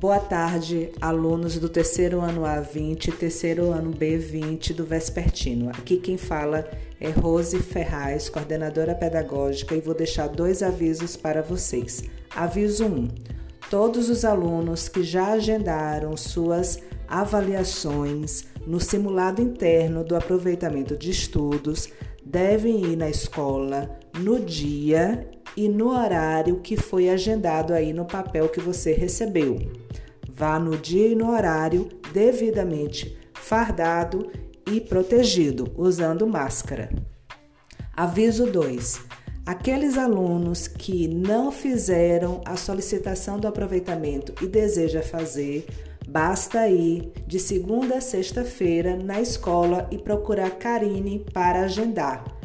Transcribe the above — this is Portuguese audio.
Boa tarde, alunos do terceiro ano A20 e terceiro ano B20 do Vespertino. Aqui quem fala é Rose Ferraz, coordenadora pedagógica, e vou deixar dois avisos para vocês. Aviso 1. Todos os alunos que já agendaram suas avaliações no simulado interno do aproveitamento de estudos devem ir na escola no dia e no horário que foi agendado aí no papel que você recebeu. Vá no dia e no horário devidamente fardado e protegido, usando máscara. Aviso 2. Aqueles alunos que não fizeram a solicitação do aproveitamento e deseja fazer, basta ir de segunda a sexta-feira na escola e procurar Karine para agendar